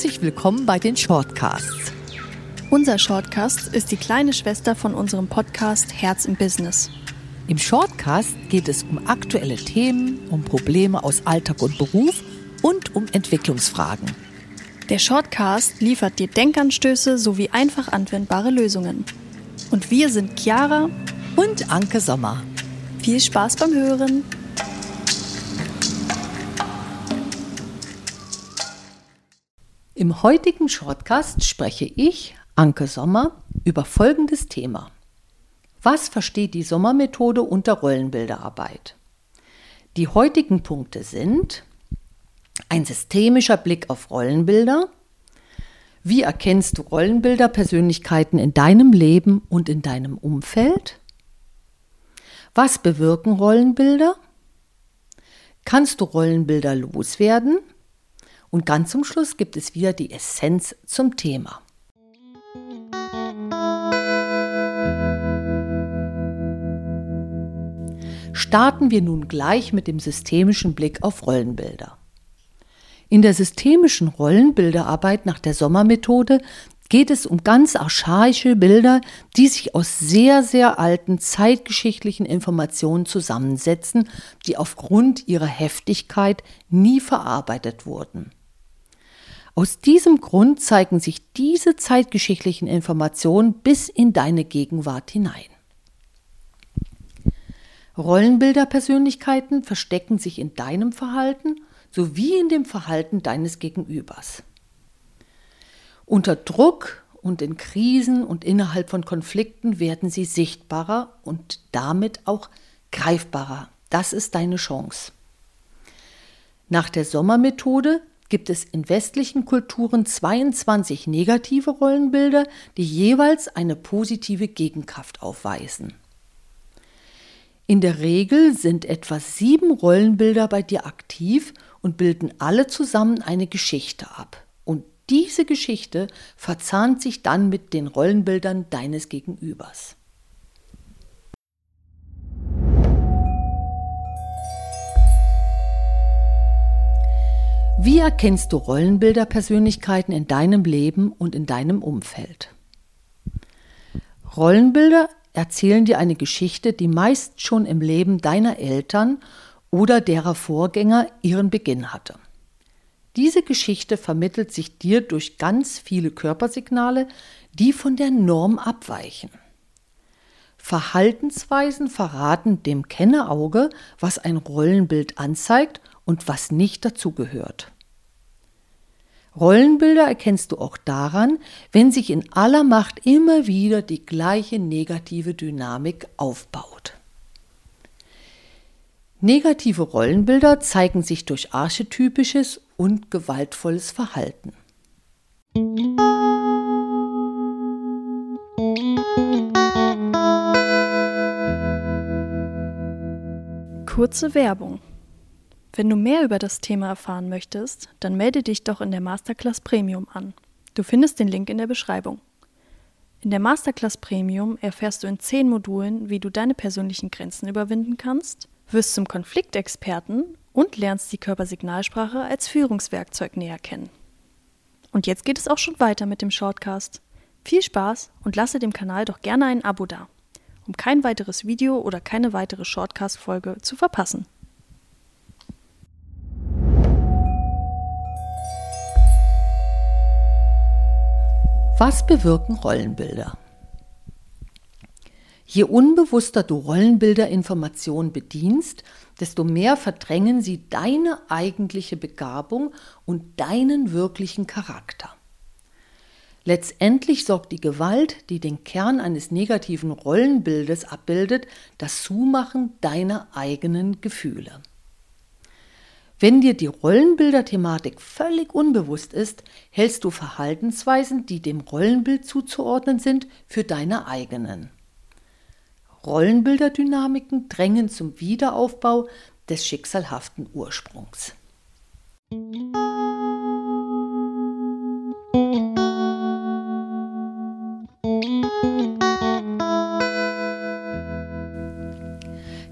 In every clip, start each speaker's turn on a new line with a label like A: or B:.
A: Herzlich willkommen bei den Shortcasts.
B: Unser Shortcast ist die kleine Schwester von unserem Podcast Herz im Business.
A: Im Shortcast geht es um aktuelle Themen, um Probleme aus Alltag und Beruf und um Entwicklungsfragen.
B: Der Shortcast liefert dir Denkanstöße sowie einfach anwendbare Lösungen. Und wir sind Chiara
A: und Anke Sommer.
B: Viel Spaß beim Hören!
A: Im heutigen Shortcast spreche ich, Anke Sommer, über folgendes Thema. Was versteht die Sommermethode unter Rollenbilderarbeit? Die heutigen Punkte sind ein systemischer Blick auf Rollenbilder, wie erkennst du Rollenbilderpersönlichkeiten in deinem Leben und in deinem Umfeld? Was bewirken Rollenbilder? Kannst du Rollenbilder loswerden? Und ganz zum Schluss gibt es wieder die Essenz zum Thema. Starten wir nun gleich mit dem systemischen Blick auf Rollenbilder. In der systemischen Rollenbilderarbeit nach der Sommermethode geht es um ganz archaische Bilder, die sich aus sehr, sehr alten zeitgeschichtlichen Informationen zusammensetzen, die aufgrund ihrer Heftigkeit nie verarbeitet wurden. Aus diesem Grund zeigen sich diese zeitgeschichtlichen Informationen bis in deine Gegenwart hinein. Rollenbilderpersönlichkeiten verstecken sich in deinem Verhalten sowie in dem Verhalten deines Gegenübers. Unter Druck und in Krisen und innerhalb von Konflikten werden sie sichtbarer und damit auch greifbarer. Das ist deine Chance. Nach der Sommermethode gibt es in westlichen Kulturen 22 negative Rollenbilder, die jeweils eine positive Gegenkraft aufweisen. In der Regel sind etwa sieben Rollenbilder bei dir aktiv und bilden alle zusammen eine Geschichte ab. Und diese Geschichte verzahnt sich dann mit den Rollenbildern deines Gegenübers. Wie erkennst du Rollenbilderpersönlichkeiten in deinem Leben und in deinem Umfeld? Rollenbilder erzählen dir eine Geschichte, die meist schon im Leben deiner Eltern oder derer Vorgänger ihren Beginn hatte. Diese Geschichte vermittelt sich dir durch ganz viele Körpersignale, die von der Norm abweichen. Verhaltensweisen verraten dem Kennerauge, was ein Rollenbild anzeigt und was nicht dazugehört. Rollenbilder erkennst du auch daran, wenn sich in aller Macht immer wieder die gleiche negative Dynamik aufbaut. Negative Rollenbilder zeigen sich durch archetypisches und gewaltvolles Verhalten.
B: Kurze Werbung wenn du mehr über das Thema erfahren möchtest, dann melde dich doch in der Masterclass Premium an. Du findest den Link in der Beschreibung. In der Masterclass Premium erfährst du in zehn Modulen, wie du deine persönlichen Grenzen überwinden kannst, wirst zum Konfliktexperten und lernst die Körpersignalsprache als Führungswerkzeug näher kennen. Und jetzt geht es auch schon weiter mit dem Shortcast. Viel Spaß und lasse dem Kanal doch gerne ein Abo da, um kein weiteres Video oder keine weitere Shortcast-Folge zu verpassen.
A: Was bewirken Rollenbilder? Je unbewusster du Rollenbilderinformationen bedienst, desto mehr verdrängen sie deine eigentliche Begabung und deinen wirklichen Charakter. Letztendlich sorgt die Gewalt, die den Kern eines negativen Rollenbildes abbildet, das Zumachen deiner eigenen Gefühle. Wenn dir die Rollenbilder-Thematik völlig unbewusst ist, hältst du Verhaltensweisen, die dem Rollenbild zuzuordnen sind, für deine eigenen. Rollenbilderdynamiken drängen zum Wiederaufbau des schicksalhaften Ursprungs.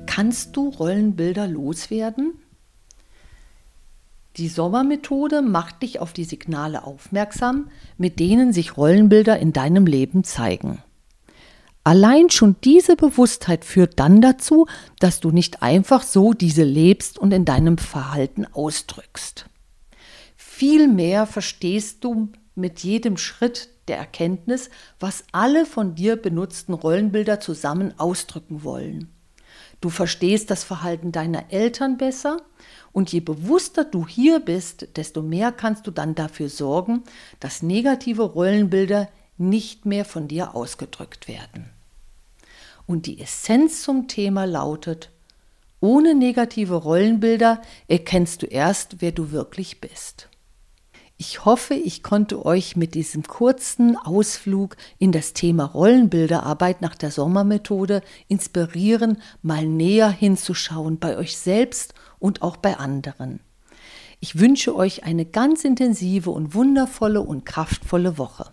A: Kannst du Rollenbilder loswerden? Die Sommermethode macht dich auf die Signale aufmerksam, mit denen sich Rollenbilder in deinem Leben zeigen. Allein schon diese Bewusstheit führt dann dazu, dass du nicht einfach so diese lebst und in deinem Verhalten ausdrückst. Vielmehr verstehst du mit jedem Schritt der Erkenntnis, was alle von dir benutzten Rollenbilder zusammen ausdrücken wollen. Du verstehst das Verhalten deiner Eltern besser und je bewusster du hier bist, desto mehr kannst du dann dafür sorgen, dass negative Rollenbilder nicht mehr von dir ausgedrückt werden. Und die Essenz zum Thema lautet, ohne negative Rollenbilder erkennst du erst, wer du wirklich bist. Ich hoffe, ich konnte euch mit diesem kurzen Ausflug in das Thema Rollenbilderarbeit nach der Sommermethode inspirieren, mal näher hinzuschauen bei euch selbst und auch bei anderen. Ich wünsche euch eine ganz intensive und wundervolle und kraftvolle Woche.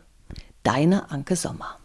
A: Deine Anke Sommer.